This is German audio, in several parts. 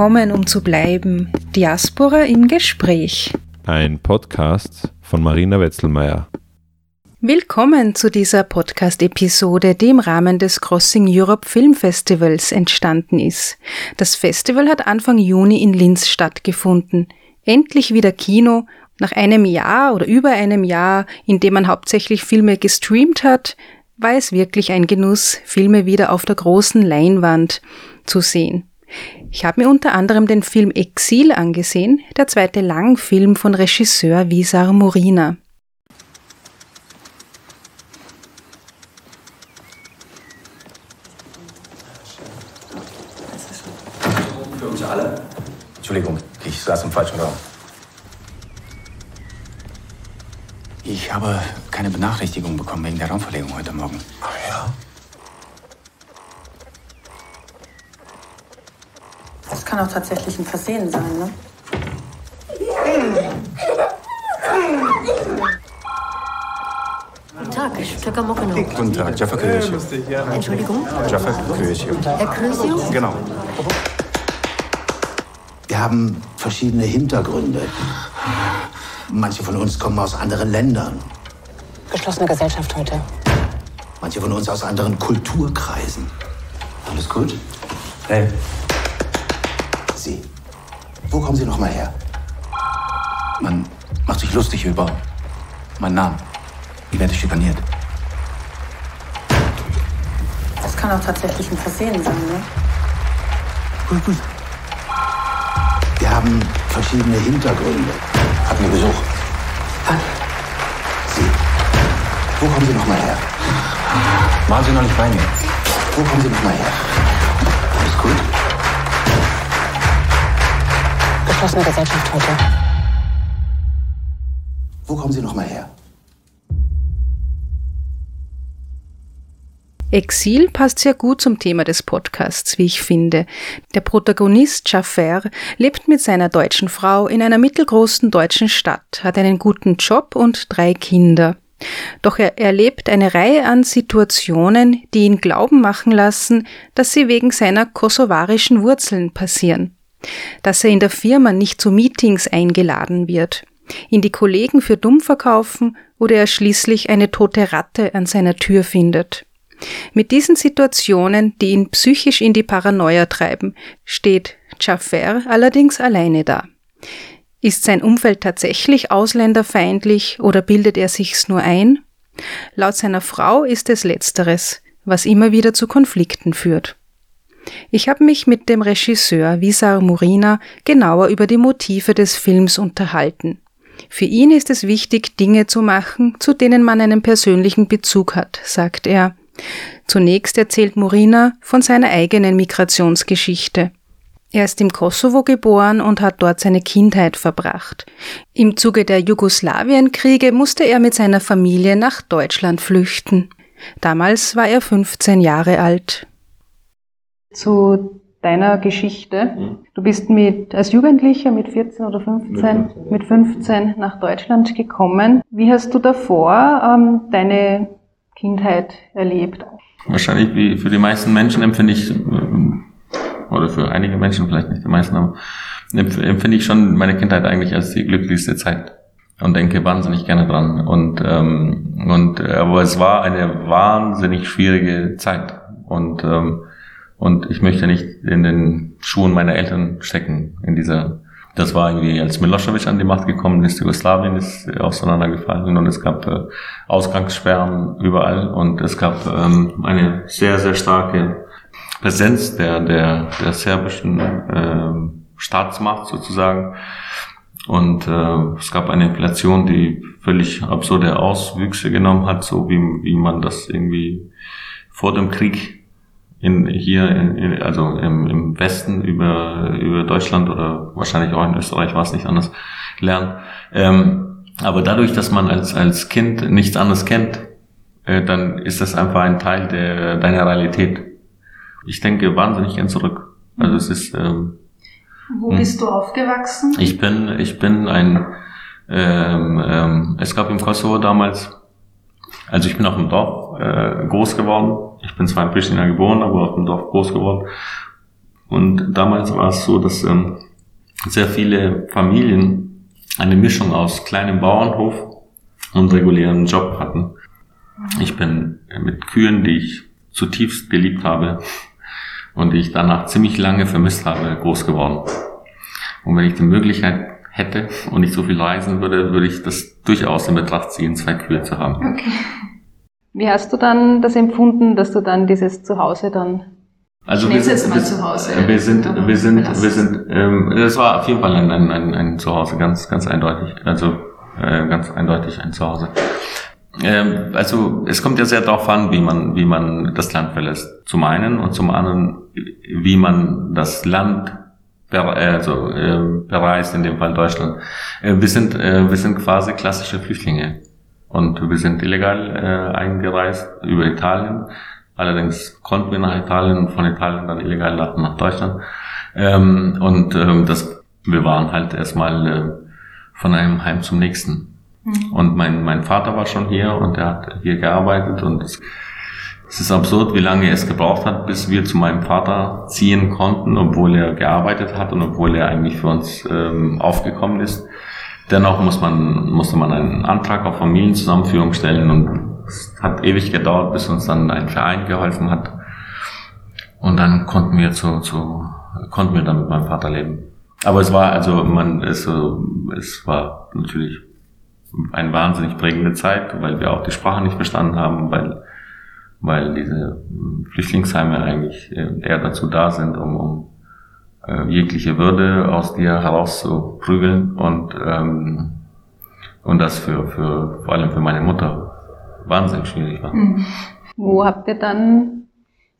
Gekommen, um zu bleiben. Diaspora im Gespräch. Ein Podcast von Marina Wetzelmeier. Willkommen zu dieser Podcast-Episode, die im Rahmen des Crossing Europe Film Festivals entstanden ist. Das Festival hat Anfang Juni in Linz stattgefunden. Endlich wieder Kino. Nach einem Jahr oder über einem Jahr, in dem man hauptsächlich Filme gestreamt hat, war es wirklich ein Genuss, Filme wieder auf der großen Leinwand zu sehen. Ich habe mir unter anderem den Film Exil angesehen, der zweite Langfilm von Regisseur Visar Morina. Für uns alle? Entschuldigung, ich saß im falschen Raum. Ich habe keine Benachrichtigung bekommen wegen der Raumverlegung heute Morgen. Ach ja? Kann auch tatsächlich ein Versehen sein, ne? Guten Tag, Stöcker Mokeno. Guten Tag, Jaffa König. Entschuldigung, Jaffa König. Herr Krösio? Genau. Wir haben verschiedene Hintergründe. Manche von uns kommen aus anderen Ländern. Geschlossene Gesellschaft heute. Manche von uns aus anderen Kulturkreisen. Alles gut? Hey, kommen Sie noch mal her? man macht sich lustig über meinen Namen. Ich werde schikaniert. Das kann auch tatsächlich ein Versehen sein, ne? Gut, gut. Wir haben verschiedene Hintergründe. Hatten wir Besuch? Sie. Wo kommen Sie noch mal her? Waren Sie noch nicht bei mir? Wo kommen Sie noch mal her? Alles gut? Geschlossene Gesellschaft heute. Wo kommen Sie noch mal her? Exil passt sehr gut zum Thema des Podcasts, wie ich finde. Der Protagonist Jaffer lebt mit seiner deutschen Frau in einer mittelgroßen deutschen Stadt, hat einen guten Job und drei Kinder. Doch er erlebt eine Reihe an Situationen, die ihn glauben machen lassen, dass sie wegen seiner kosovarischen Wurzeln passieren. Dass er in der Firma nicht zu Meetings eingeladen wird, ihn die Kollegen für dumm verkaufen oder er schließlich eine tote Ratte an seiner Tür findet. Mit diesen Situationen, die ihn psychisch in die Paranoia treiben, steht Jaffer allerdings alleine da. Ist sein Umfeld tatsächlich ausländerfeindlich oder bildet er sich's nur ein? Laut seiner Frau ist es letzteres, was immer wieder zu Konflikten führt. Ich habe mich mit dem Regisseur Visar Murina genauer über die Motive des Films unterhalten. Für ihn ist es wichtig, Dinge zu machen, zu denen man einen persönlichen Bezug hat, sagt er. Zunächst erzählt Murina von seiner eigenen Migrationsgeschichte. Er ist im Kosovo geboren und hat dort seine Kindheit verbracht. Im Zuge der Jugoslawienkriege musste er mit seiner Familie nach Deutschland flüchten. Damals war er 15 Jahre alt. Zu deiner Geschichte. Du bist mit, als Jugendlicher mit 14 oder 15, mit 15 nach Deutschland gekommen. Wie hast du davor ähm, deine Kindheit erlebt? Wahrscheinlich wie für die meisten Menschen empfinde ich, ähm, oder für einige Menschen vielleicht nicht die meisten, aber empf- empfinde ich schon meine Kindheit eigentlich als die glücklichste Zeit und denke wahnsinnig gerne dran. Und, ähm, und äh, aber es war eine wahnsinnig schwierige Zeit. Und, ähm, und ich möchte nicht in den Schuhen meiner Eltern stecken in dieser das war irgendwie, als Milosevic an die Macht gekommen ist, Jugoslawien ist äh, auseinandergefallen und es gab äh, Ausgangssperren überall und es gab ähm, eine sehr, sehr starke Präsenz der, der, der serbischen ähm, Staatsmacht sozusagen. Und äh, es gab eine Inflation, die völlig absurde Auswüchse genommen hat, so wie, wie man das irgendwie vor dem Krieg in, hier, in, in, also im, im Westen über, über Deutschland oder wahrscheinlich auch in Österreich war es nicht anders lernen. Ähm, aber dadurch, dass man als, als Kind nichts anderes kennt, äh, dann ist das einfach ein Teil der, deiner Realität. Ich denke wahnsinnig gern zurück. Also es ist, ähm, Wo bist du aufgewachsen? ich bin, ich bin ein, ähm, ähm, es gab im Kosovo damals, also ich bin auf dem Dorf äh, groß geworden. Ich bin zwar in Pristina geboren, aber auf dem Dorf groß geworden. Und damals war es so, dass ähm, sehr viele Familien eine Mischung aus kleinem Bauernhof und regulären Job hatten. Ich bin mit Kühen, die ich zutiefst geliebt habe und die ich danach ziemlich lange vermisst habe, groß geworden. Und wenn ich die Möglichkeit hätte und nicht so viel reisen würde, würde ich das durchaus in Betracht ziehen, zwei Kühe zu haben. Okay. Wie hast du dann das empfunden, dass du dann dieses Zuhause dann Also wir sind, mal wir, wir sind, wir sind, wir es. sind, ähm, das war auf jeden Fall ein, ein, ein, ein Zuhause, ganz, ganz eindeutig. Also äh, ganz eindeutig ein Zuhause. Ähm, also es kommt ja sehr darauf an, wie man, wie man das Land verlässt. Zum einen und zum anderen, wie man das Land äh, also, äh, bereist, in dem Fall Deutschland. Äh, wir sind, äh, wir sind quasi klassische Flüchtlinge. Und wir sind illegal äh, eingereist über Italien. Allerdings konnten wir nach Italien und von Italien dann illegal nach, nach Deutschland. Ähm, und ähm, das, wir waren halt erstmal äh, von einem Heim zum nächsten. Und mein, mein Vater war schon hier und er hat hier gearbeitet und es, es ist absurd, wie lange es gebraucht hat, bis wir zu meinem Vater ziehen konnten, obwohl er gearbeitet hat und obwohl er eigentlich für uns ähm, aufgekommen ist. Dennoch muss man, musste man einen Antrag auf Familienzusammenführung stellen und es hat ewig gedauert, bis uns dann ein Verein geholfen hat. Und dann konnten wir zu, zu konnten wir dann mit meinem Vater leben. Aber es war, also man, es, es war natürlich eine wahnsinnig prägende Zeit, weil wir auch die Sprache nicht verstanden haben, weil, weil diese Flüchtlingsheime eigentlich äh, eher dazu da sind, um, um äh, jegliche Würde aus dir herauszuprügeln und, ähm, und das für, für, vor allem für meine Mutter wahnsinnig schwierig war. Wo habt ihr dann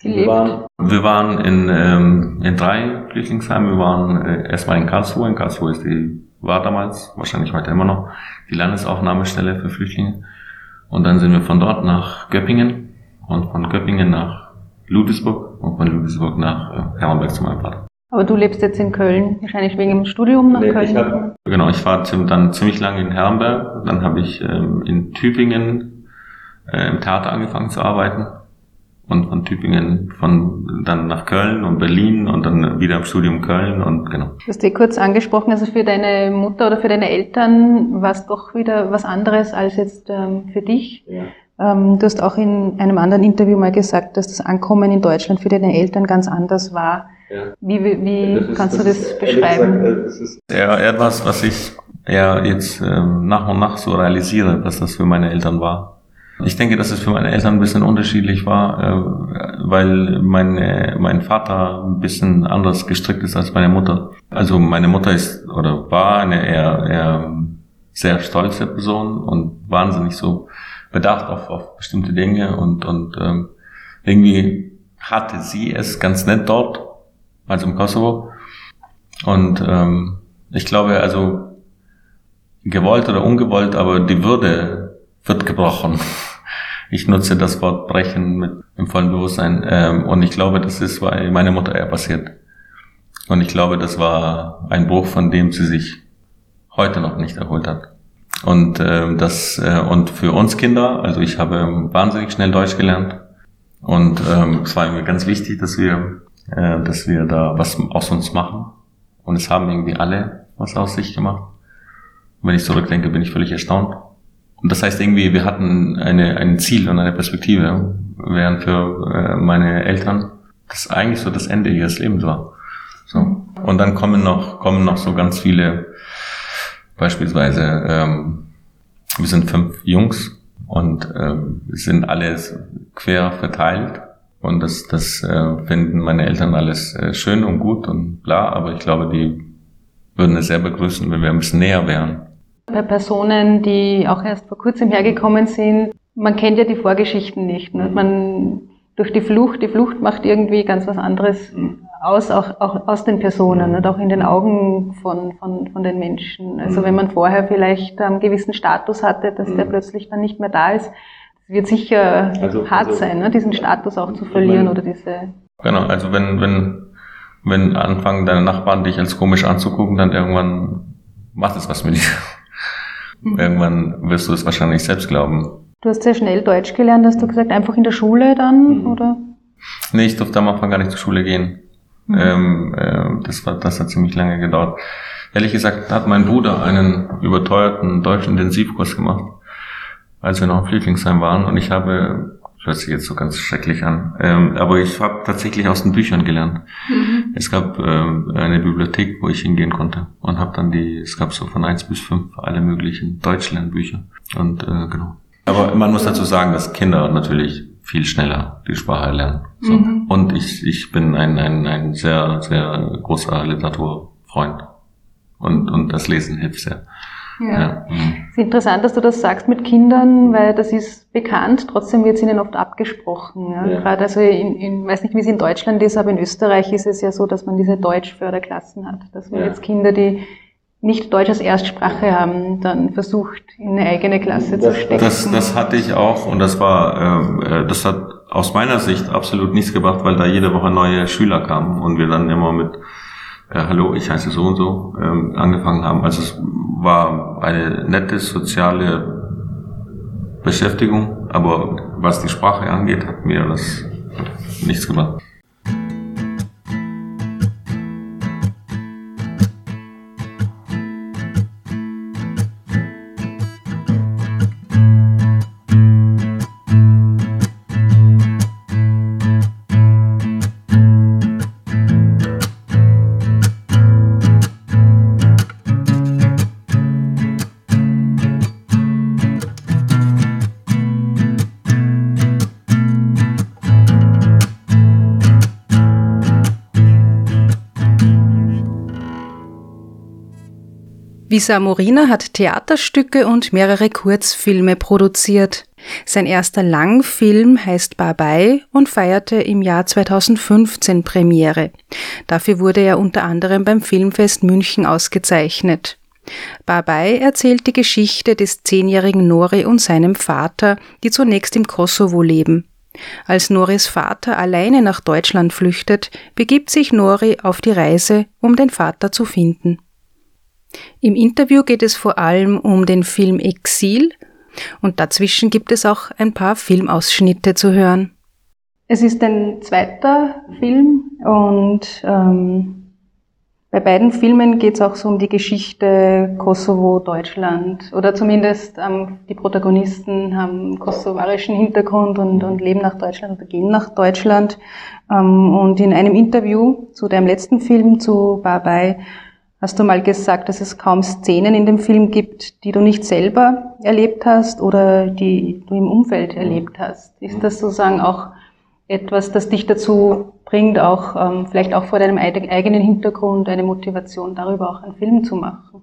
gelebt? Wir waren in, ähm, in drei Flüchtlingsheimen. Wir waren äh, erstmal in Karlsruhe. In Karlsruhe ist die, war damals, wahrscheinlich heute immer noch, die Landesaufnahmestelle für Flüchtlinge. Und dann sind wir von dort nach Göppingen und von Göppingen nach Ludwigsburg und von Ludwigsburg nach äh, Herrenberg zu meinem Vater. Aber du lebst jetzt in Köln, wahrscheinlich wegen dem Studium nach Nee, Köln. ich hab- Genau, ich war dann ziemlich lange in Herrenberg. Dann habe ich ähm, in Tübingen äh, im Theater angefangen zu arbeiten. Und von Tübingen von dann nach Köln und Berlin und dann wieder im Studium Köln und genau. Du hast eh kurz angesprochen, also für deine Mutter oder für deine Eltern war es doch wieder was anderes als jetzt ähm, für dich. Ähm, du hast auch in einem anderen Interview mal gesagt, dass das Ankommen in Deutschland für deine Eltern ganz anders war. Wie, wie, wie kannst du das beschreiben? Ja, etwas, was ich ja jetzt ähm, nach und nach so realisiere, dass das für meine Eltern war. Ich denke, dass es für meine Eltern ein bisschen unterschiedlich war, äh, weil meine, mein Vater ein bisschen anders gestrickt ist als meine Mutter. Also meine Mutter ist oder war eine eher, eher sehr stolze Person und wahnsinnig so bedacht auf, auf bestimmte Dinge und, und ähm, irgendwie hatte sie es ganz nett dort, also im Kosovo. Und ähm, ich glaube, also gewollt oder ungewollt, aber die Würde wird gebrochen. Ich nutze das Wort brechen mit im vollen Bewusstsein. Ähm, und ich glaube, das ist bei meiner Mutter eher passiert. Und ich glaube, das war ein Bruch, von dem sie sich heute noch nicht erholt hat. Und ähm, das äh, und für uns Kinder, also ich habe wahnsinnig schnell Deutsch gelernt. Und ähm, es war mir ganz wichtig, dass wir, äh, dass wir da was aus uns machen. Und es haben irgendwie alle was aus sich gemacht. Und wenn ich zurückdenke, bin ich völlig erstaunt. Und das heißt irgendwie, wir hatten eine, ein Ziel und eine Perspektive, während für äh, meine Eltern das eigentlich so das Ende ihres Lebens war. So. Und dann kommen noch, kommen noch so ganz viele, beispielsweise, ähm, wir sind fünf Jungs und ähm, sind alles quer verteilt. Und das, das äh, finden meine Eltern alles äh, schön und gut und bla, aber ich glaube, die würden es sehr begrüßen, wenn wir ein bisschen näher wären. Bei Personen, die auch erst vor kurzem hergekommen sind, man kennt ja die Vorgeschichten nicht. Ne? Man durch die Flucht, die Flucht macht irgendwie ganz was anderes aus, auch, auch aus den Personen und auch in den Augen von, von, von den Menschen. Also wenn man vorher vielleicht einen gewissen Status hatte, dass der plötzlich dann nicht mehr da ist, wird sicher Also- hart also- sein, ne? diesen Status auch zu verlieren oder diese. Genau, also wenn, wenn, wenn anfangen deine Nachbarn dich als komisch anzugucken, dann irgendwann macht es was mit dir. Irgendwann wirst du es wahrscheinlich selbst glauben. Du hast sehr schnell Deutsch gelernt, hast du gesagt, einfach in der Schule dann, oder? Nee, ich durfte am Anfang gar nicht zur Schule gehen. Ähm, äh, das, war, das hat ziemlich lange gedauert. Ehrlich gesagt hat mein Bruder einen überteuerten deutschen Intensivkurs gemacht, als wir noch im Flüchtlingsheim waren. Und ich habe hört sich jetzt so ganz schrecklich an. Ähm, aber ich habe tatsächlich aus den Büchern gelernt. Mhm. Es gab ähm, eine Bibliothek, wo ich hingehen konnte und habe dann die, es gab so von eins bis fünf alle möglichen Deutschlernbücher. Und äh, genau. Aber man muss dazu sagen, dass Kinder natürlich viel schneller die Sprache lernen. So. Mhm. Und ich, ich bin ein, ein, ein sehr, sehr großer Literaturfreund. Und, und das Lesen hilft sehr. Ja. ja. Es ist interessant, dass du das sagst mit Kindern, weil das ist bekannt, trotzdem wird es ihnen oft abgesprochen. Ja. ja. Gerade also in, in, weiß nicht, wie es in Deutschland ist, aber in Österreich ist es ja so, dass man diese Deutschförderklassen hat. Dass man ja. jetzt Kinder, die nicht Deutsch als Erstsprache haben, dann versucht, in eine eigene Klasse das, zu stecken. Das, das hatte ich auch und das war, äh, das hat aus meiner Sicht absolut nichts gebracht, weil da jede Woche neue Schüler kamen und wir dann immer mit äh, Hallo, ich heiße so und so ähm, angefangen haben. Also es war eine nette soziale Beschäftigung, aber was die Sprache angeht, hat mir das nichts gebracht. Visa Morina hat Theaterstücke und mehrere Kurzfilme produziert. Sein erster Langfilm heißt Babai und feierte im Jahr 2015 Premiere. Dafür wurde er unter anderem beim Filmfest München ausgezeichnet. Babai erzählt die Geschichte des zehnjährigen Nori und seinem Vater, die zunächst im Kosovo leben. Als Noris Vater alleine nach Deutschland flüchtet, begibt sich Nori auf die Reise, um den Vater zu finden. Im Interview geht es vor allem um den Film Exil und dazwischen gibt es auch ein paar Filmausschnitte zu hören. Es ist ein zweiter Film und ähm, bei beiden Filmen geht es auch so um die Geschichte Kosovo, Deutschland oder zumindest ähm, die Protagonisten haben kosovarischen Hintergrund und, und leben nach Deutschland oder gehen nach Deutschland. Ähm, und in einem Interview zu deinem letzten Film, zu Babai, Hast du mal gesagt, dass es kaum Szenen in dem Film gibt, die du nicht selber erlebt hast oder die du im Umfeld erlebt hast? Ist das sozusagen auch etwas, das dich dazu bringt, auch ähm, vielleicht auch vor deinem eigenen Hintergrund eine Motivation darüber auch einen Film zu machen?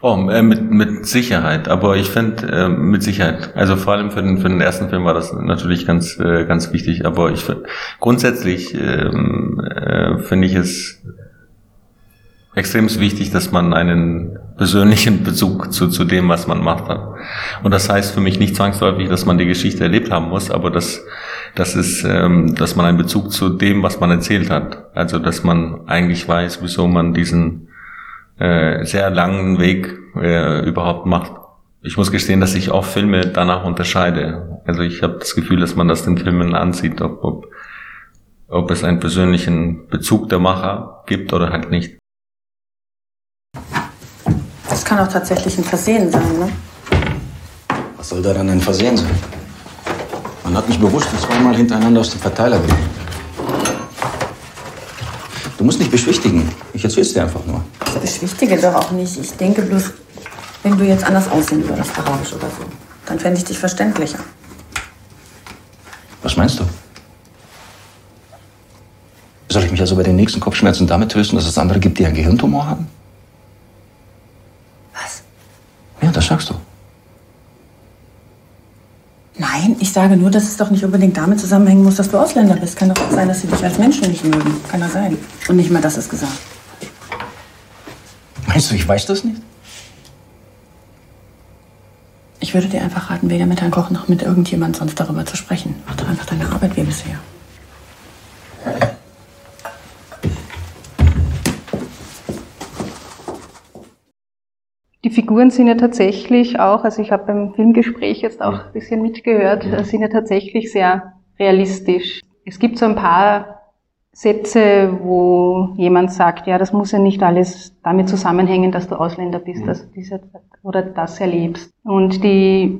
Oh, äh, mit, mit Sicherheit, aber ich finde äh, mit Sicherheit, also vor allem für den, für den ersten Film war das natürlich ganz, äh, ganz wichtig, aber ich grundsätzlich ähm, äh, finde ich es extrem wichtig, dass man einen persönlichen Bezug zu, zu dem, was man macht hat. Und das heißt für mich nicht zwangsläufig, dass man die Geschichte erlebt haben muss, aber dass, dass, es, ähm, dass man einen Bezug zu dem, was man erzählt hat. Also dass man eigentlich weiß, wieso man diesen äh, sehr langen Weg äh, überhaupt macht. Ich muss gestehen, dass ich auch Filme danach unterscheide. Also ich habe das Gefühl, dass man das den Filmen ansieht, ob, ob, ob es einen persönlichen Bezug der Macher gibt oder halt nicht. Das kann auch tatsächlich ein Versehen sein, ne? Was soll daran ein Versehen sein? Man hat mich bewusst zweimal hintereinander aus dem Verteiler genommen. Du musst nicht beschwichtigen. Ich erzähl's dir einfach nur. Ich beschwichtige doch auch nicht. Ich denke bloß, wenn du jetzt anders aussehen würdest, arabisch oder so, dann fände ich dich verständlicher. Was meinst du? Soll ich mich also bei den nächsten Kopfschmerzen damit trösten, dass es andere gibt, die einen Gehirntumor haben? Ja, das sagst du. Nein, ich sage nur, dass es doch nicht unbedingt damit zusammenhängen muss, dass du Ausländer bist. Kann doch auch sein, dass sie dich als Menschen nicht mögen. Kann doch sein. Und nicht mal das ist gesagt. Meinst du, ich weiß das nicht? Ich würde dir einfach raten, weder mit Herrn Koch noch mit irgendjemand sonst darüber zu sprechen. Mach doch einfach deine Arbeit wie bisher. Die Figuren sind ja tatsächlich auch, also ich habe beim Filmgespräch jetzt auch ein bisschen mitgehört, sind ja tatsächlich sehr realistisch. Es gibt so ein paar Sätze, wo jemand sagt, ja, das muss ja nicht alles damit zusammenhängen, dass du Ausländer bist, Mhm. dass du diese, oder das erlebst. Und die,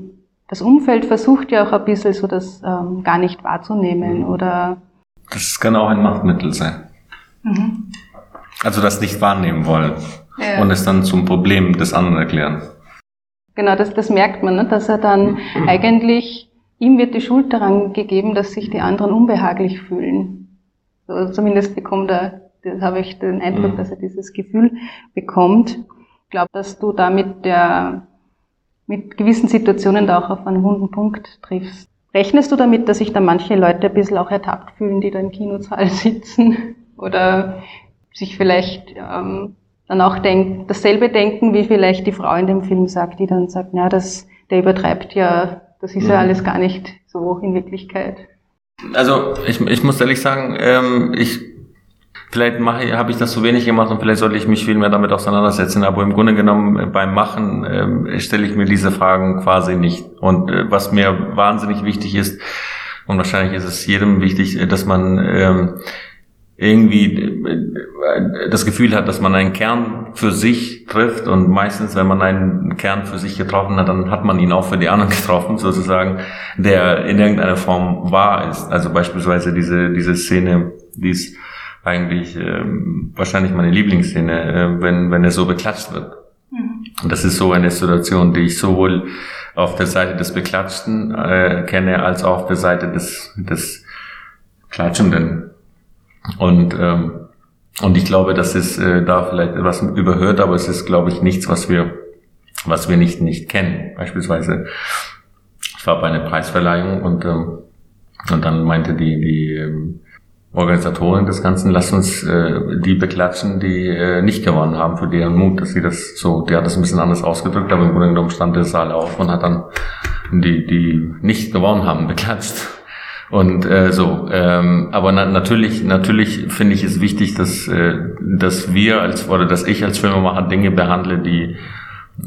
das Umfeld versucht ja auch ein bisschen so das ähm, gar nicht wahrzunehmen Mhm. oder Das kann auch ein Machtmittel sein. Also das nicht wahrnehmen wollen Ja. und es dann zum Problem des anderen erklären. Genau, das, das merkt man, ne? dass er dann eigentlich, ihm wird die Schuld daran gegeben, dass sich die anderen unbehaglich fühlen. So, zumindest bekommt er, das habe ich den Eindruck, Mhm. dass er dieses Gefühl bekommt. Ich glaube, dass du da mit der, mit gewissen Situationen da auch auf einen wunden Punkt triffst. Rechnest du damit, dass sich da manche Leute ein bisschen auch ertappt fühlen, die da im Kinosaal sitzen? Oder sich vielleicht ähm, dann auch denk, dasselbe denken, wie vielleicht die Frau in dem Film sagt, die dann sagt, na, das, der übertreibt ja, das ist ja Mhm. alles gar nicht so in Wirklichkeit. Also ich, ich muss ehrlich sagen, ähm, ich vielleicht mache habe ich das zu wenig gemacht und vielleicht sollte ich mich viel mehr damit auseinandersetzen. Aber im Grunde genommen äh, beim Machen ähm, stelle ich mir diese Fragen quasi nicht. Und äh, was mir wahnsinnig wichtig ist und wahrscheinlich ist es jedem wichtig, äh, dass man ähm, irgendwie äh, das Gefühl hat, dass man einen Kern für sich trifft und meistens, wenn man einen Kern für sich getroffen hat, dann hat man ihn auch für die anderen getroffen, sozusagen, der in irgendeiner Form wahr ist. Also beispielsweise diese, diese Szene, die ist eigentlich ähm, wahrscheinlich meine Lieblingsszene, äh, wenn, wenn er so beklatscht wird. Und das ist so eine Situation, die ich sowohl auf der Seite des Beklatschten äh, kenne, als auch auf der Seite des, des Klatschenden. Und, ähm, und ich glaube, das ist äh, da vielleicht etwas überhört, aber es ist, glaube ich, nichts, was wir, was wir nicht, nicht kennen. Beispielsweise, ich war bei einer Preisverleihung und, ähm, und dann meinte die, die ähm, Organisatorin des Ganzen, lass uns äh, die beklatschen, die äh, nicht gewonnen haben, für deren Mut, dass sie das so, die hat das ein bisschen anders ausgedrückt, aber im Grunde genommen stand der Saal auf und hat dann die, die nicht gewonnen haben, beklatscht. Und äh, so, ähm, aber na, natürlich, natürlich finde ich es wichtig, dass, äh, dass wir als oder dass ich als Filmemacher Dinge behandle, die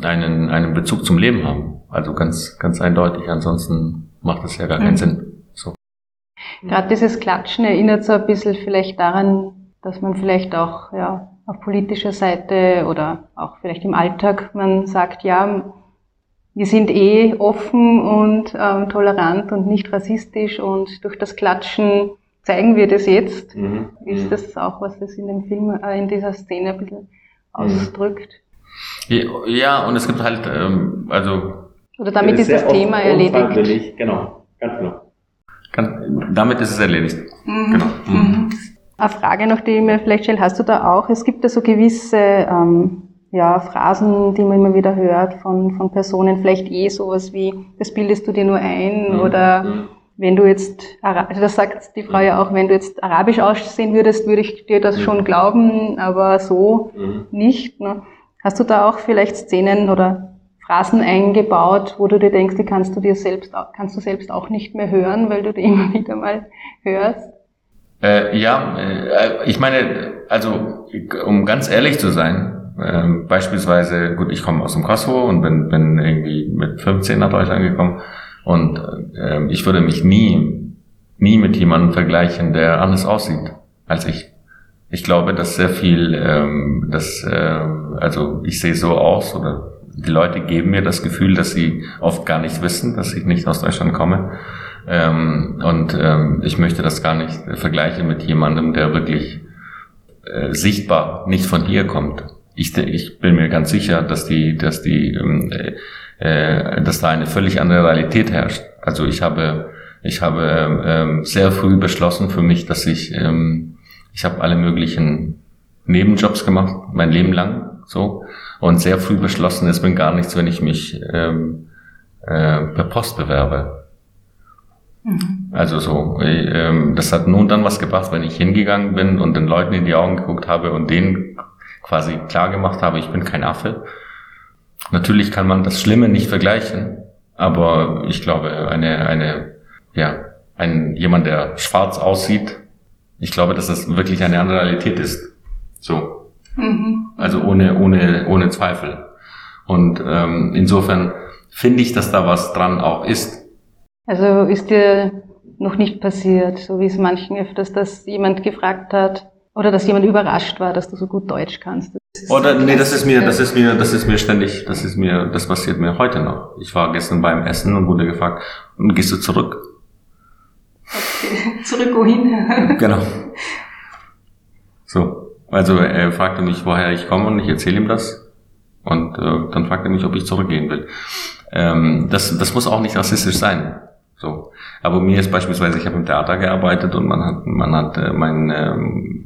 einen einen Bezug zum Leben haben. Also ganz ganz eindeutig. Ansonsten macht das ja gar keinen Mhm. Sinn. So. Gerade dieses Klatschen erinnert so ein bisschen vielleicht daran, dass man vielleicht auch ja, auf politischer Seite oder auch vielleicht im Alltag, man sagt, ja, wir sind eh offen und ähm, tolerant und nicht rassistisch und durch das Klatschen zeigen wir das jetzt. Mhm. Ist das auch, was das in dem Film, äh, in dieser Szene ein bisschen ausdrückt? Ja, und es gibt halt, ähm, also Oder damit ist das Thema erledigt? Genau, ganz genau. Kann, damit ist es erledigt. Mhm. Genau. Mhm. Eine Frage noch, die ich mir vielleicht stelle, hast du da auch, es gibt ja so gewisse ähm, ja, Phrasen, die man immer wieder hört von, von Personen, vielleicht eh sowas wie, das bildest du dir nur ein Mhm. oder Mhm. wenn du jetzt, also das sagt die Frau ja auch, wenn du jetzt arabisch aussehen würdest, würde ich dir das Mhm. schon glauben, aber so Mhm. nicht. Ne? Hast du da auch vielleicht Szenen oder Phrasen eingebaut, wo du dir denkst, die kannst du dir selbst, kannst du selbst auch nicht mehr hören, weil du die immer wieder mal hörst? Äh, ja, äh, ich meine, also um ganz ehrlich zu sein, ähm, beispielsweise, gut, ich komme aus dem Kosovo und bin, bin irgendwie mit 15 nach Deutschland gekommen und äh, ich würde mich nie, nie mit jemandem vergleichen, der anders aussieht als ich. Ich glaube, dass sehr viel, ähm, dass, äh, also ich sehe so aus oder die Leute geben mir das Gefühl, dass sie oft gar nicht wissen, dass ich nicht aus Deutschland komme. Ähm, und ähm, ich möchte das gar nicht vergleichen mit jemandem, der wirklich äh, sichtbar nicht von hier kommt. Ich, ich bin mir ganz sicher, dass die, dass die, ähm, äh, dass da eine völlig andere Realität herrscht. Also ich habe, ich habe ähm, sehr früh beschlossen für mich, dass ich, ähm, ich habe alle möglichen Nebenjobs gemacht, mein Leben lang, so und sehr früh beschlossen, es bringt gar nichts, wenn ich mich ähm, äh, per Post bewerbe. Also so, äh, ähm, das hat nun dann was gebracht, wenn ich hingegangen bin und den Leuten in die Augen geguckt habe und denen quasi klar gemacht habe, ich bin kein Affe. Natürlich kann man das Schlimme nicht vergleichen, aber ich glaube, eine, eine, ja, ein, jemand, der schwarz aussieht, ich glaube, dass das wirklich eine andere Realität ist. So. Also ohne, ohne, ohne Zweifel. Und ähm, insofern finde ich, dass da was dran auch ist. Also ist dir noch nicht passiert, so wie es manchen öfters, dass jemand gefragt hat oder dass jemand überrascht war, dass du so gut Deutsch kannst. Oder nee, das ist mir, das ist mir, das ist mir ständig, das ist mir, das passiert mir heute noch. Ich war gestern beim Essen und wurde gefragt, und gehst du zurück? Okay. Zurück wohin? genau. So. Also er fragte mich, woher ich komme und ich erzähle ihm das. Und äh, dann fragte er mich, ob ich zurückgehen will. Ähm, das, das muss auch nicht rassistisch sein. So. Aber mir ist beispielsweise, ich habe im Theater gearbeitet und man hat, man hat äh, mein, äh,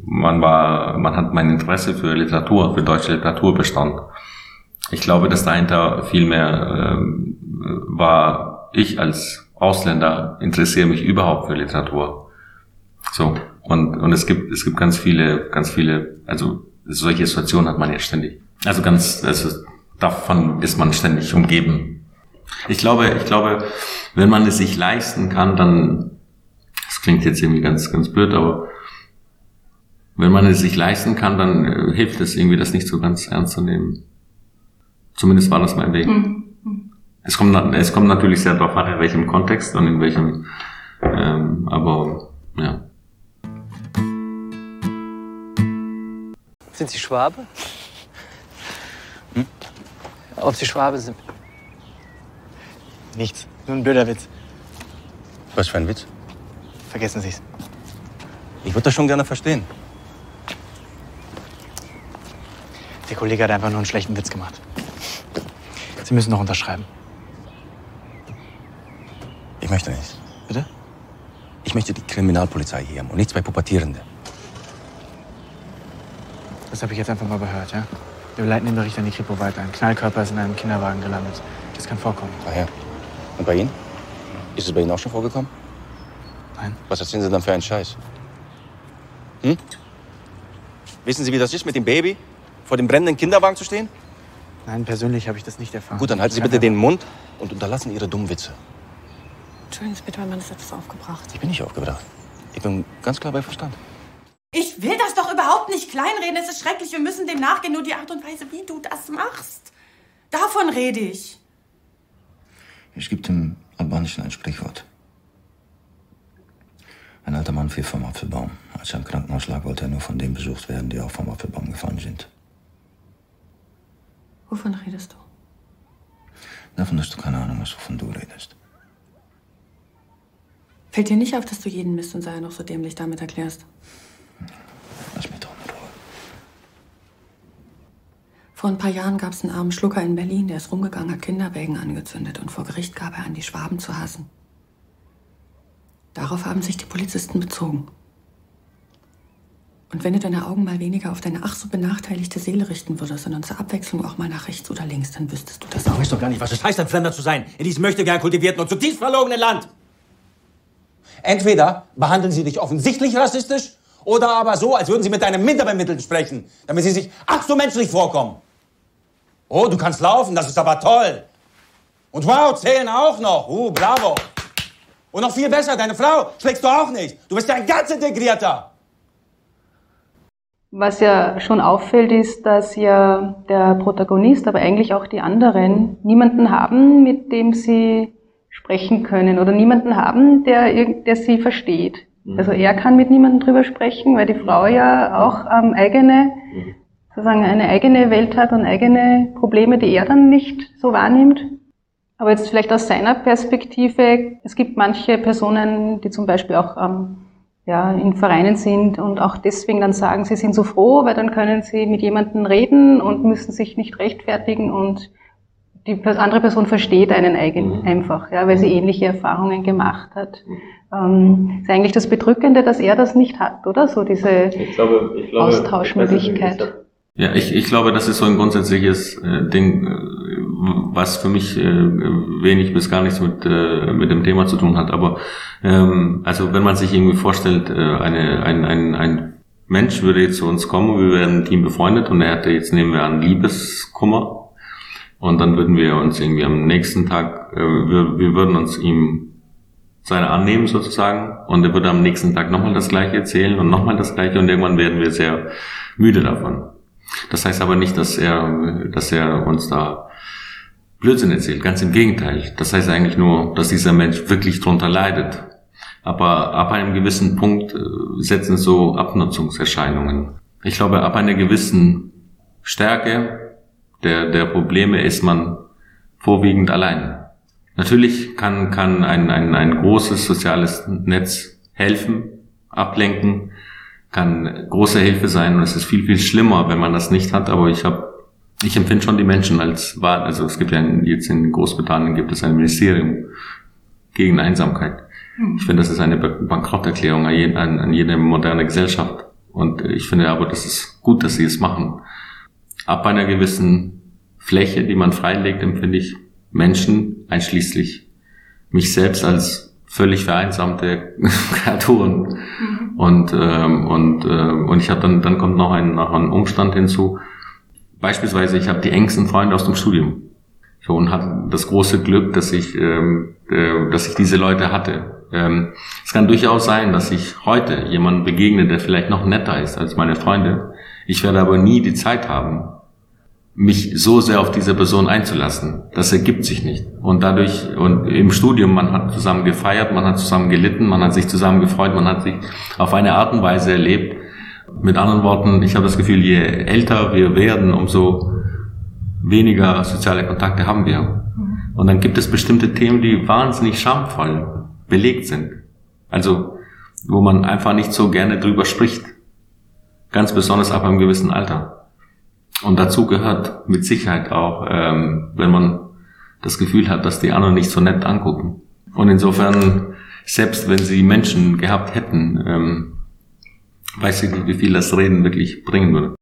man war, man hat mein Interesse für Literatur, für deutsche Literatur bestand. Ich glaube, dass dahinter viel mehr äh, war, ich als Ausländer interessiere mich überhaupt für Literatur. So. Und, und es gibt, es gibt ganz viele, ganz viele, also solche Situationen hat man ja ständig. Also ganz, also davon ist man ständig umgeben. Ich glaube, ich glaube, wenn man es sich leisten kann, dann, das klingt jetzt irgendwie ganz, ganz blöd, aber wenn man es sich leisten kann, dann äh, hilft es irgendwie, das nicht so ganz ernst zu nehmen. Zumindest war das mein Weg. Mhm. Es kommt, es kommt natürlich sehr darauf an, in welchem Kontext und in welchem, ähm, aber ja. Sind Sie Schwabe? Hm? Ob Sie Schwabe sind? Nichts. Nur ein blöder Witz. Was für ein Witz? Vergessen Sie es. Ich würde das schon gerne verstehen. Der Kollege hat einfach nur einen schlechten Witz gemacht. Sie müssen noch unterschreiben. Ich möchte nicht. Bitte? Ich möchte die Kriminalpolizei hier haben und nicht zwei Pubertierende. Das habe ich jetzt einfach mal gehört, ja? Wir leiten den Bericht an die Kripo weiter. Ein Knallkörper ist in einem Kinderwagen gelandet. Das kann vorkommen. Ah ja. Und bei Ihnen? Ist es bei Ihnen auch schon vorgekommen? Nein. Was erzählen Sie dann für einen Scheiß? Hm? Wissen Sie, wie das ist, mit dem Baby vor dem brennenden Kinderwagen zu stehen? Nein, persönlich habe ich das nicht erfahren. Gut, dann halten Sie bitte den Mund und unterlassen Ihre dummen Witze. Entschuldigen Sie bitte, mein Mann ist etwas aufgebracht. Ich bin nicht aufgebracht. Ich bin ganz klar bei Verstand. Ich will das doch überhaupt nicht kleinreden. Es ist schrecklich. Wir müssen dem nachgehen. Nur die Art und Weise, wie du das machst. Davon rede ich. Es gibt im Albanischen ein Sprichwort. Ein alter Mann fiel vom Apfelbaum. Als er im Krankenhaus lag, wollte er nur von denen besucht werden, die auch vom Apfelbaum gefallen sind. Wovon redest du? Davon hast du keine Ahnung, was wovon du redest. Fällt dir nicht auf, dass du jeden Mist und sei noch so dämlich damit erklärst? Lass mich doch in Ruhe. Vor ein paar Jahren gab es einen armen Schlucker in Berlin, der ist rumgegangen, hat Kinderwägen angezündet und vor Gericht gab er an, die Schwaben zu hassen. Darauf haben sich die Polizisten bezogen. Und wenn du deine Augen mal weniger auf deine ach so benachteiligte Seele richten würdest, sondern zur Abwechslung auch mal nach rechts oder links, dann wüsstest du das auch. weißt doch gar nicht, was es heißt, ein Fremder zu sein. In diesem möchtegern kultivierten und zutiefst verlogenen Land. Entweder behandeln sie dich offensichtlich rassistisch oder aber so, als würden sie mit einem Minderbemittelten sprechen, damit sie sich ach so menschlich vorkommen. Oh, du kannst laufen, das ist aber toll. Und wow, zählen auch noch. Uh, bravo. Und noch viel besser, deine Frau schlägst du auch nicht. Du bist ja ein ganz integrierter. Was ja schon auffällt, ist, dass ja der Protagonist, aber eigentlich auch die anderen, niemanden haben, mit dem sie sprechen können oder niemanden haben, der, der sie versteht. Also er kann mit niemandem drüber sprechen, weil die Frau ja auch ähm, eigene, sozusagen eine eigene Welt hat und eigene Probleme, die er dann nicht so wahrnimmt. Aber jetzt vielleicht aus seiner Perspektive, es gibt manche Personen, die zum Beispiel auch ähm, ja, in Vereinen sind und auch deswegen dann sagen, sie sind so froh, weil dann können sie mit jemandem reden und müssen sich nicht rechtfertigen und die andere Person versteht einen eigen, einfach, ja, weil sie ähnliche Erfahrungen gemacht hat. Ähm, ist eigentlich das Bedrückende, dass er das nicht hat, oder? So diese Ich glaube, ich glaube, Austauschmöglichkeit. Ja, ich, ich glaube, das ist so ein grundsätzliches äh, Ding, äh, was für mich äh, wenig bis gar nichts mit, äh, mit dem Thema zu tun hat. Aber ähm, also wenn man sich irgendwie vorstellt, äh, eine, ein, ein, ein Mensch würde jetzt zu uns kommen, wir wären Team befreundet und er hätte jetzt nehmen wir an Liebeskummer und dann würden wir uns irgendwie am nächsten Tag, äh, wir, wir würden uns ihm seine annehmen sozusagen und er würde am nächsten Tag nochmal das gleiche erzählen und nochmal das gleiche und irgendwann werden wir sehr müde davon. Das heißt aber nicht, dass er, dass er uns da Blödsinn erzählt. Ganz im Gegenteil. Das heißt eigentlich nur, dass dieser Mensch wirklich drunter leidet. Aber ab einem gewissen Punkt äh, setzen so Abnutzungserscheinungen. Ich glaube, ab einer gewissen Stärke der, der Probleme ist man vorwiegend allein. Natürlich kann, kann ein, ein, ein großes soziales Netz helfen, ablenken, kann große Hilfe sein und es ist viel, viel schlimmer, wenn man das nicht hat, aber ich habe ich empfinde schon die Menschen als wahr, also es gibt ja jetzt in Großbritannien gibt es ein Ministerium gegen Einsamkeit. Hm. Ich finde, das ist eine Bankrotterklärung an, an, an jede moderne Gesellschaft. Und ich finde aber, das ist gut, dass sie es machen. Ab einer gewissen Fläche, die man freilegt, empfinde ich Menschen, einschließlich mich selbst als völlig vereinsamte Kreaturen. Mhm. Und, ähm, und, äh, und ich habe dann, dann kommt noch ein, noch ein Umstand hinzu. Beispielsweise, ich habe die engsten Freunde aus dem Studium. So und hatte das große Glück, dass ich, ähm, äh, dass ich diese Leute hatte. Ähm, es kann durchaus sein, dass ich heute jemanden begegne, der vielleicht noch netter ist als meine Freunde. Ich werde aber nie die Zeit haben, mich so sehr auf diese Person einzulassen. Das ergibt sich nicht. Und dadurch, und im Studium, man hat zusammen gefeiert, man hat zusammen gelitten, man hat sich zusammen gefreut, man hat sich auf eine Art und Weise erlebt. Mit anderen Worten, ich habe das Gefühl, je älter wir werden, umso weniger soziale Kontakte haben wir. Und dann gibt es bestimmte Themen, die wahnsinnig schamvoll belegt sind. Also, wo man einfach nicht so gerne drüber spricht. Ganz besonders ab einem gewissen Alter. Und dazu gehört mit Sicherheit auch, ähm, wenn man das Gefühl hat, dass die anderen nicht so nett angucken. Und insofern, selbst wenn sie Menschen gehabt hätten, ähm, weiß ich nicht, wie viel das Reden wirklich bringen würde.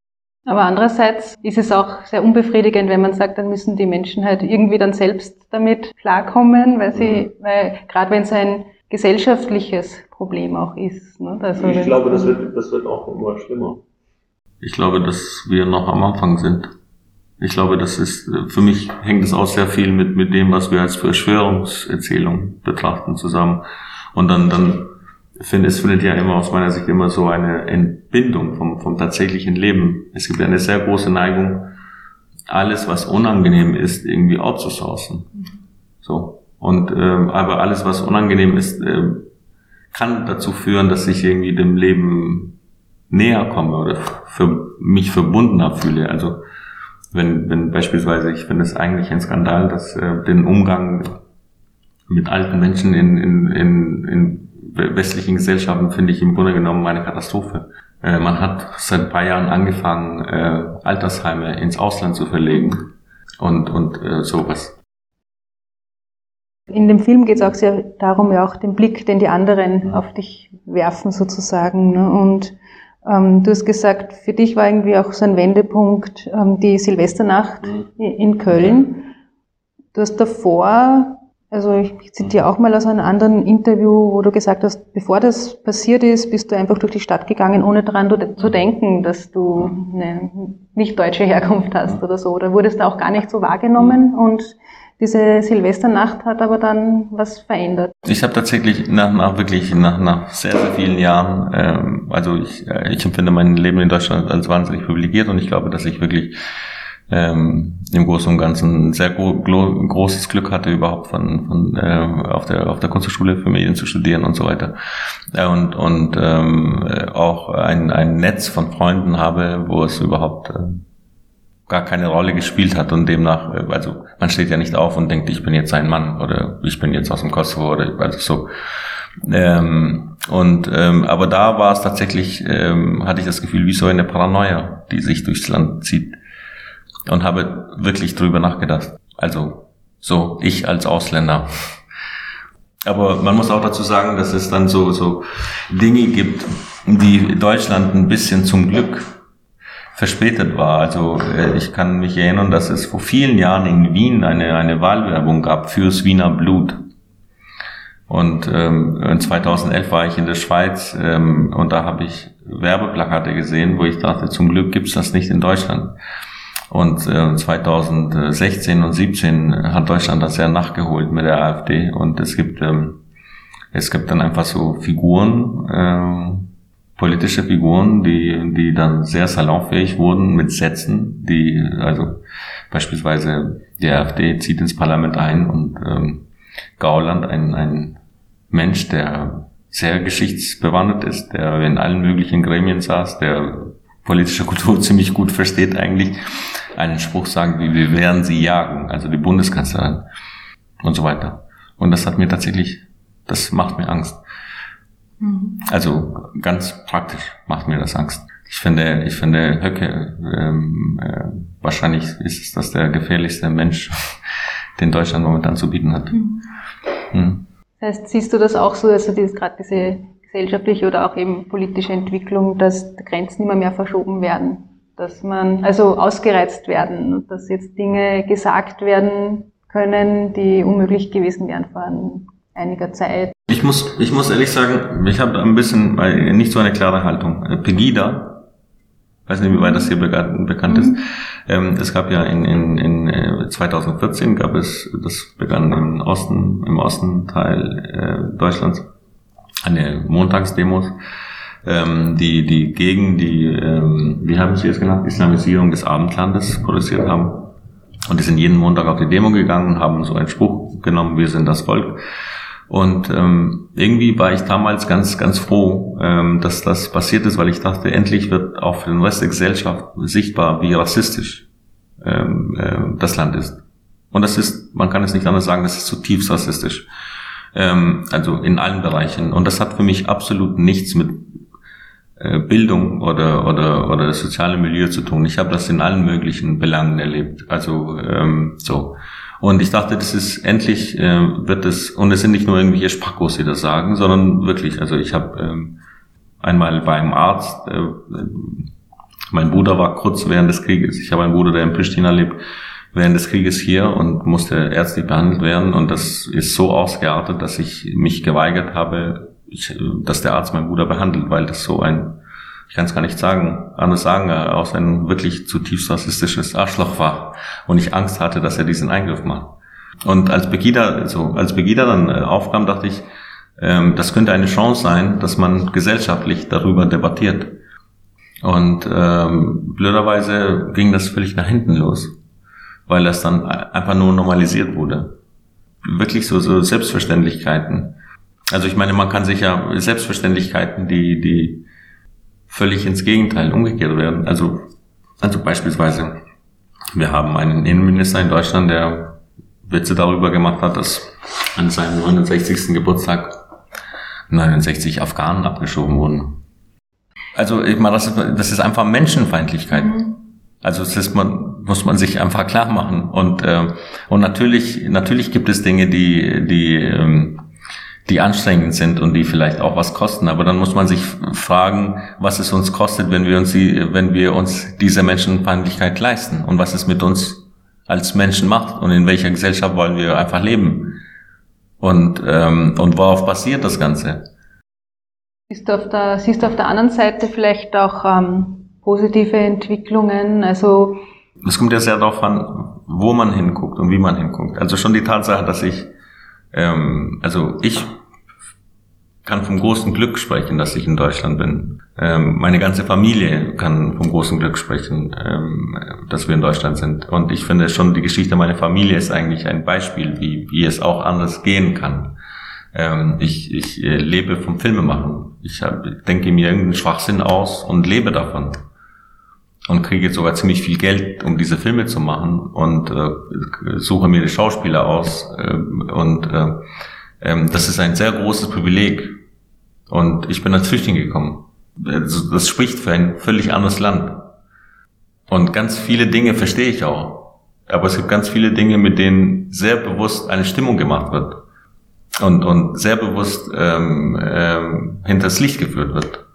Aber andererseits ist es auch sehr unbefriedigend, wenn man sagt, dann müssen die Menschen halt irgendwie dann selbst damit klarkommen, weil sie, mhm. weil gerade wenn es ein gesellschaftliches Problem auch ist. Ne? Also ich glaube, das wird, das wird auch immer schlimmer. Ich glaube, dass wir noch am Anfang sind. Ich glaube, das ist, für mich hängt es auch sehr viel mit, mit dem, was wir als Verschwörungserzählung betrachten zusammen. Und dann, dann finde, es findet ja immer aus meiner Sicht immer so eine Entbindung vom, vom tatsächlichen Leben. Es gibt eine sehr große Neigung, alles, was unangenehm ist, irgendwie outzusourcen. So. Und, äh, aber alles, was unangenehm ist, äh, kann dazu führen, dass ich irgendwie dem Leben näher komme oder für mich verbundener fühle. Also wenn, wenn beispielsweise, ich finde es eigentlich ein Skandal, dass äh, den Umgang mit alten Menschen in, in, in, in westlichen Gesellschaften finde ich im Grunde genommen eine Katastrophe. Äh, man hat seit ein paar Jahren angefangen, äh, Altersheime ins Ausland zu verlegen und, und äh, sowas. In dem Film geht es auch sehr darum, ja auch den Blick, den die anderen auf dich werfen sozusagen. Ne? Und du hast gesagt, für dich war irgendwie auch so ein Wendepunkt ähm, die Silvesternacht mhm. in Köln. Du hast davor, also ich zitiere auch mal aus einem anderen Interview, wo du gesagt hast, bevor das passiert ist, bist du einfach durch die Stadt gegangen, ohne daran zu denken, dass du eine nicht deutsche Herkunft hast oder so. Oder wurdest du auch gar nicht so wahrgenommen und diese Silvesternacht hat aber dann was verändert. Ich habe tatsächlich nach, nach wirklich nach, nach sehr, sehr vielen Jahren, ähm, also ich, äh, ich empfinde mein Leben in Deutschland als wahnsinnig privilegiert und ich glaube, dass ich wirklich ähm, im Großen und Ganzen sehr gro großes Glück hatte, überhaupt von, von äh, auf der auf der Kunsthochschule für Medien zu studieren und so weiter. Äh, und und ähm, äh, auch ein, ein Netz von Freunden habe, wo es überhaupt äh, gar keine Rolle gespielt hat und demnach, äh, also man steht ja nicht auf und denkt, ich bin jetzt ein Mann oder ich bin jetzt aus dem Kosovo oder also so. Ähm, und ähm, aber da war es tatsächlich, ähm, hatte ich das Gefühl, wie so eine Paranoia, die sich durchs Land zieht. Und habe wirklich drüber nachgedacht. Also so, ich als Ausländer. Aber man muss auch dazu sagen, dass es dann so, so Dinge gibt, die Deutschland ein bisschen zum Glück verspätet war. Also äh, ich kann mich erinnern, dass es vor vielen Jahren in Wien eine, eine Wahlwerbung gab fürs Wiener Blut. Und ähm, 2011 war ich in der Schweiz ähm, und da habe ich Werbeplakate gesehen, wo ich dachte, zum Glück gibt's das nicht in Deutschland. Und äh, 2016 und 17 hat Deutschland das ja nachgeholt mit der AfD. Und es gibt ähm, es gibt dann einfach so Figuren, äh, politische Figuren, die, die dann sehr salonfähig wurden mit Sätzen, die, also beispielsweise die AfD zieht ins Parlament ein und ähm, Gauland, ein, ein Mensch, der sehr geschichtsbewandert ist, der in allen möglichen Gremien saß, der politische Kultur ziemlich gut versteht eigentlich, einen Spruch sagen wie, wir werden sie jagen, also die Bundeskanzlerin und so weiter. Und das hat mir tatsächlich, das macht mir Angst. Mhm. Also ganz praktisch macht mir das Angst. Ich finde, ich finde Höcke, ähm, äh, wahrscheinlich ist es das der gefährlichste Mensch, den Deutschland momentan zu bieten hat. Mhm. Mhm. Das heißt, siehst du das auch so, also dieses, gerade diese gesellschaftliche oder auch eben politische Entwicklung, dass Grenzen immer mehr verschoben werden, dass man also ausgereizt werden und dass jetzt Dinge gesagt werden können, die unmöglich gewesen wären vor einiger Zeit. Ich muss, ich muss ehrlich sagen, ich habe ein bisschen nicht so eine klare Haltung. Pegida, weiß nicht, wie weit das hier bekannt ist. Mhm. Ähm, es gab ja in, in, in 2014 äh, gab es, das begann im Osten, im Ostenteil äh, Deutschlands, eine Montagsdemos, ähm, die, die gegen die, ähm, wie haben Sie es genannt, Islamisierung des Abendlandes protestiert haben. Und die sind jeden Montag auf die Demo gegangen, haben so einen Spruch genommen, wir sind das Volk. Und ähm, irgendwie war ich damals ganz, ganz froh, ähm, dass das passiert ist, weil ich dachte, endlich wird auch für den Rest der Gesellschaft sichtbar, wie rassistisch ähm, äh, das Land ist. Und das ist, man kann es nicht anders sagen, das ist zutiefst rassistisch. Ähm, also in allen Bereichen. Und das hat für mich absolut nichts mit äh, Bildung oder, oder, oder das soziale Milieu zu tun. Ich habe das in allen möglichen Belangen erlebt. Also ähm, so. Und ich dachte, das ist endlich äh, wird es und es sind nicht nur irgendwelche Spackos, die das sagen, sondern wirklich. Also ich habe ähm, einmal beim Arzt, äh, mein Bruder war kurz während des Krieges. Ich habe einen Bruder, der in Pristina lebt, während des Krieges hier und musste ärztlich behandelt werden. Und das ist so ausgeartet, dass ich mich geweigert habe, ich, dass der Arzt meinen Bruder behandelt, weil das so ein ich kann es gar nicht sagen, anders sagen, aus ein wirklich zutiefst rassistisches Arschloch war und ich Angst hatte, dass er diesen Eingriff macht. Und als Begida, so, als Begida dann äh, aufkam, dachte ich, ähm, das könnte eine Chance sein, dass man gesellschaftlich darüber debattiert. Und ähm, blöderweise ging das völlig nach hinten los, weil das dann einfach nur normalisiert wurde. Wirklich so, so Selbstverständlichkeiten. Also ich meine, man kann sich ja Selbstverständlichkeiten, die, die völlig ins Gegenteil umgekehrt werden. Also, also beispielsweise, wir haben einen Innenminister in Deutschland, der Witze darüber gemacht hat, dass an seinem 69. Geburtstag 69 Afghanen abgeschoben wurden. Also ich meine, das ist, das ist einfach Menschenfeindlichkeit. Mhm. Also das ist man, muss man sich einfach klar machen. Und, äh, und natürlich, natürlich gibt es Dinge, die, die ähm, die anstrengend sind und die vielleicht auch was kosten. Aber dann muss man sich fragen, was es uns kostet, wenn wir uns, die, wenn wir uns diese Menschenfeindlichkeit leisten und was es mit uns als Menschen macht und in welcher Gesellschaft wollen wir einfach leben und ähm, und worauf basiert das Ganze? Siehst du auf der, siehst du auf der anderen Seite vielleicht auch ähm, positive Entwicklungen? Also es kommt ja sehr darauf an, wo man hinguckt und wie man hinguckt. Also schon die Tatsache, dass ich ähm, also ich kann vom großen Glück sprechen, dass ich in Deutschland bin. Ähm, meine ganze Familie kann vom großen Glück sprechen, ähm, dass wir in Deutschland sind. Und ich finde schon, die Geschichte meiner Familie ist eigentlich ein Beispiel, wie, wie es auch anders gehen kann. Ähm, ich, ich äh, lebe vom Filmemachen. Ich hab, denke mir irgendeinen Schwachsinn aus und lebe davon und kriege jetzt sogar ziemlich viel Geld, um diese Filme zu machen und äh, suche mir die Schauspieler aus äh, und äh, äh, das ist ein sehr großes Privileg und ich bin als Flüchtling gekommen. Das spricht für ein völlig anderes Land und ganz viele Dinge verstehe ich auch, aber es gibt ganz viele Dinge, mit denen sehr bewusst eine Stimmung gemacht wird und und sehr bewusst ähm, ähm, hinters Licht geführt wird.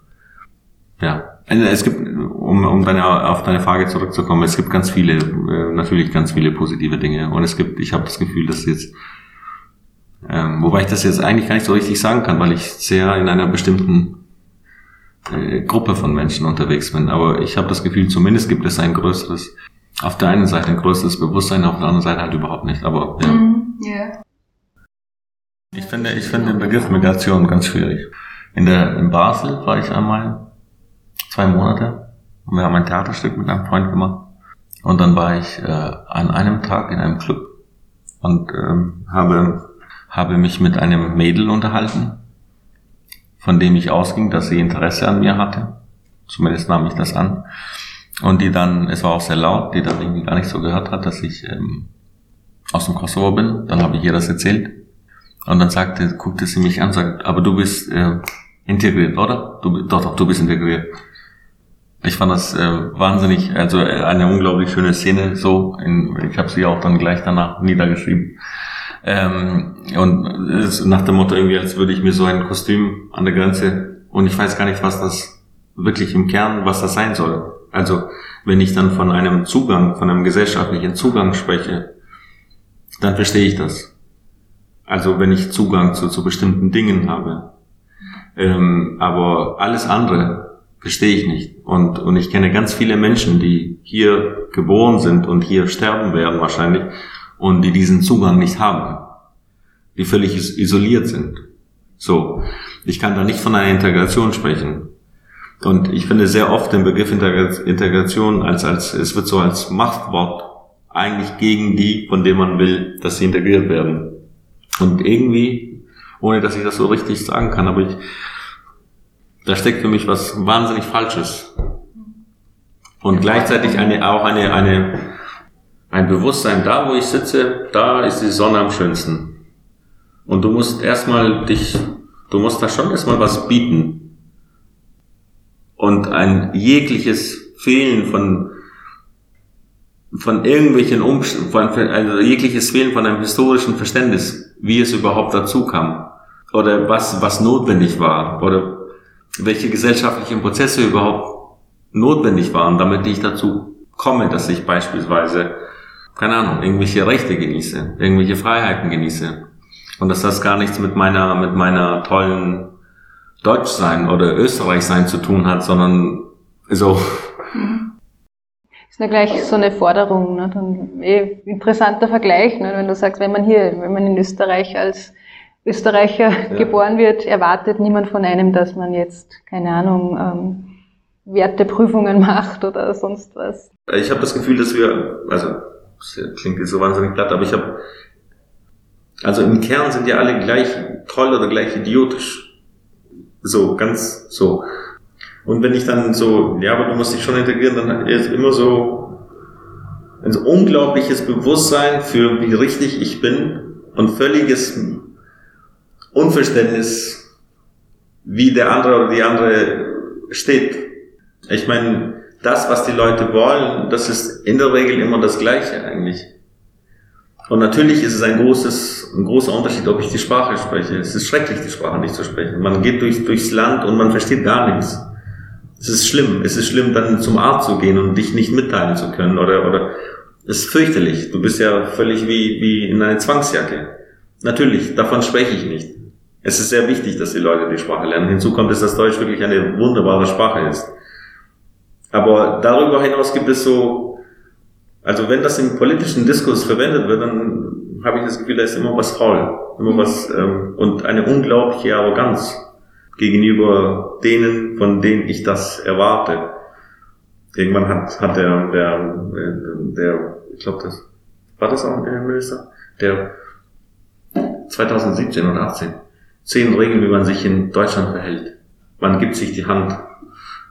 Ja. Also es gibt, um, um deine, auf deine Frage zurückzukommen, es gibt ganz viele, äh, natürlich ganz viele positive Dinge. Und es gibt, ich habe das Gefühl, dass jetzt, ähm, wobei ich das jetzt eigentlich gar nicht so richtig sagen kann, weil ich sehr in einer bestimmten äh, Gruppe von Menschen unterwegs bin. Aber ich habe das Gefühl, zumindest gibt es ein größeres, auf der einen Seite ein größeres Bewusstsein, auf der anderen Seite halt überhaupt nicht. Aber ja. Mm, yeah. Ich finde, ich finde den Begriff Migration ganz schwierig. In der in Basel war ich einmal zwei Monate. Und wir haben ein Theaterstück mit einem Freund gemacht. Und dann war ich äh, an einem Tag in einem Club und ähm, habe, habe mich mit einem Mädel unterhalten. von dem ich ausging, dass sie Interesse an mir hatte. Zumindest nahm ich das an. Und die dann, es war auch sehr laut, die dann irgendwie gar nicht so gehört hat, dass ich ähm, aus dem Kosovo bin. Dann habe ich ihr das erzählt. Und dann sagte, guckte sie mich an, sagt, aber du bist äh, integriert, oder? Du, doch, doch, du bist integriert. Ich fand das äh, wahnsinnig, also äh, eine unglaublich schöne Szene. So, in, ich habe sie auch dann gleich danach niedergeschrieben. Ähm, und es, nach dem Motto irgendwie, als würde ich mir so ein Kostüm an der Grenze und ich weiß gar nicht, was das wirklich im Kern, was das sein soll. Also wenn ich dann von einem Zugang, von einem gesellschaftlichen Zugang spreche, dann verstehe ich das. Also wenn ich Zugang zu, zu bestimmten Dingen habe. Ähm, aber alles andere verstehe ich nicht. Und, und ich kenne ganz viele Menschen, die hier geboren sind und hier sterben werden wahrscheinlich und die diesen Zugang nicht haben. Die völlig isoliert sind. So. Ich kann da nicht von einer Integration sprechen. Und ich finde sehr oft den Begriff Integration als, als, es wird so als Machtwort eigentlich gegen die, von denen man will, dass sie integriert werden. Und irgendwie, ohne dass ich das so richtig sagen kann, aber ich, da steckt für mich was wahnsinnig Falsches. Und gleichzeitig eine, auch eine, eine, ein Bewusstsein, da wo ich sitze, da ist die Sonne am schönsten. Und du musst erstmal dich, du musst da schon erstmal was bieten. Und ein jegliches Fehlen von, von irgendwelchen Umständen, also jegliches Fehlen von einem historischen Verständnis, wie es überhaupt dazu kam. Oder was, was notwendig war. Oder welche gesellschaftlichen Prozesse überhaupt notwendig waren, damit ich dazu komme, dass ich beispielsweise, keine Ahnung, irgendwelche Rechte genieße, irgendwelche Freiheiten genieße. Und dass das gar nichts mit meiner, mit meiner tollen Deutschsein oder Österreichsein zu tun hat, sondern so. Ist ja gleich so eine Forderung, ne? Dann, eh, interessanter Vergleich, ne? wenn du sagst, wenn man hier, wenn man in Österreich als Österreicher ja. geboren wird, erwartet niemand von einem, dass man jetzt, keine Ahnung, ähm, Werteprüfungen macht oder sonst was. Ich habe das Gefühl, dass wir, also das klingt jetzt so wahnsinnig platt, aber ich habe, also im Kern sind ja alle gleich toll oder gleich idiotisch. So, ganz so. Und wenn ich dann so, ja, aber du musst dich schon integrieren, dann ist immer so ein unglaubliches Bewusstsein für wie richtig ich bin und völliges Unverständnis, wie der andere oder die andere steht. Ich meine, das, was die Leute wollen, das ist in der Regel immer das Gleiche eigentlich. Und natürlich ist es ein großes, ein großer Unterschied, ob ich die Sprache spreche. Es ist schrecklich, die Sprache nicht zu sprechen. Man geht durch, durchs Land und man versteht gar nichts. Es ist schlimm. Es ist schlimm, dann zum Arzt zu gehen und dich nicht mitteilen zu können oder, oder, es ist fürchterlich. Du bist ja völlig wie, wie in einer Zwangsjacke. Natürlich, davon spreche ich nicht. Es ist sehr wichtig, dass die Leute die Sprache lernen. Hinzu kommt, dass das Deutsch wirklich eine wunderbare Sprache ist. Aber darüber hinaus gibt es so, also wenn das im politischen Diskurs verwendet wird, dann habe ich das Gefühl, da ist immer was faul, immer was ähm, und eine unglaubliche Arroganz gegenüber denen, von denen ich das erwarte. Irgendwann hat, hat der, der, der, ich glaube, das war das auch der Minister, der 2017 oder 18 zehn Regeln, wie man sich in Deutschland verhält. Man gibt sich die Hand.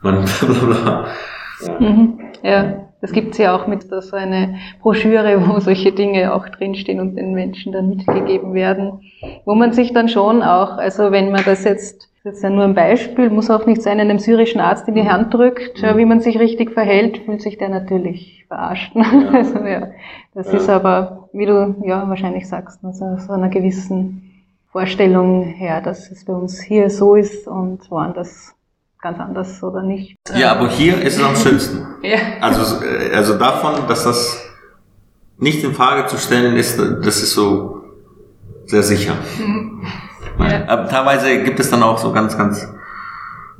Man bla bla bla. Mhm. Ja, das gibt's ja auch mit so eine Broschüre, wo solche Dinge auch drinstehen und den Menschen dann mitgegeben werden. Wo man sich dann schon auch, also wenn man das jetzt, das ist ja nur ein Beispiel, muss auch nicht sein, einem syrischen Arzt in die Hand drückt, mhm. wie man sich richtig verhält, fühlt sich der natürlich verarscht. Ja. Also ja, das ja. ist aber, wie du ja wahrscheinlich sagst, also so einer gewissen Vorstellung her, dass es bei uns hier so ist und woanders ganz anders oder nicht. Ja, aber hier ist es am schönsten. ja. Also, äh, also davon, dass das nicht in Frage zu stellen ist, das ist so sehr sicher. Mhm. Ja. Aber teilweise gibt es dann auch so ganz, ganz,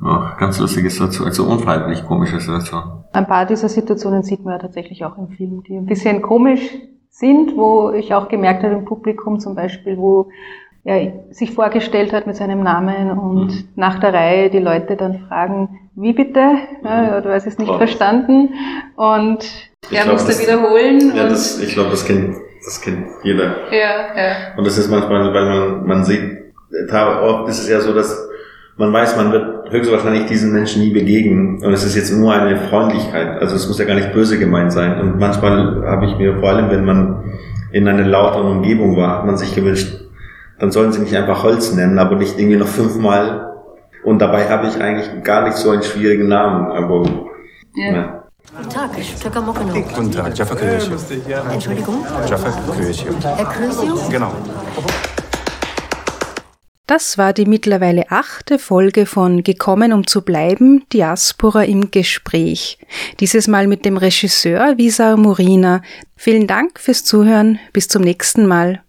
oh, ganz lustige Situationen, also unfreiwillig komische Situationen. Ein paar dieser Situationen sieht man ja tatsächlich auch im Film, die ein bisschen komisch sind, wo ich auch gemerkt habe im Publikum zum Beispiel, wo er sich vorgestellt hat mit seinem Namen und mhm. nach der Reihe die Leute dann fragen, wie bitte? Ja, oder weil sie es nicht oh. verstanden. Und er glaub, musste das, wiederholen. Ja, das, ich glaube, das kennt, das kennt jeder. Ja, ja. Und das ist manchmal, weil man, man sieht, oft ist es ja so, dass man weiß, man wird höchstwahrscheinlich diesen Menschen nie begegnen und es ist jetzt nur eine Freundlichkeit. Also es muss ja gar nicht böse gemeint sein. Und manchmal habe ich mir vor allem, wenn man in einer lauteren Umgebung war, hat man sich gewünscht, dann sollen sie mich einfach Holz nennen, aber nicht irgendwie noch fünfmal. Und dabei habe ich eigentlich gar nicht so einen schwierigen Namen. Aber, Ja. ja. Guten Tag, Stöcker Mockeno. Guten Tag, Jaffa König. Entschuldigung? Jaffa König. Herr Krösio? Genau. Das war die mittlerweile achte Folge von Gekommen um zu bleiben, Diaspora im Gespräch. Dieses Mal mit dem Regisseur Visa Murina. Vielen Dank fürs Zuhören. Bis zum nächsten Mal.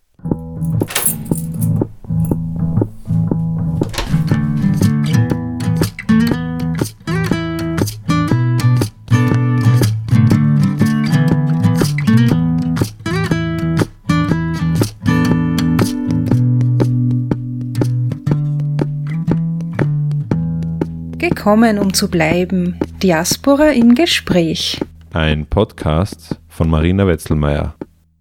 Gekommen um zu bleiben, Diaspora im Gespräch. Ein Podcast von Marina Wetzelmeier.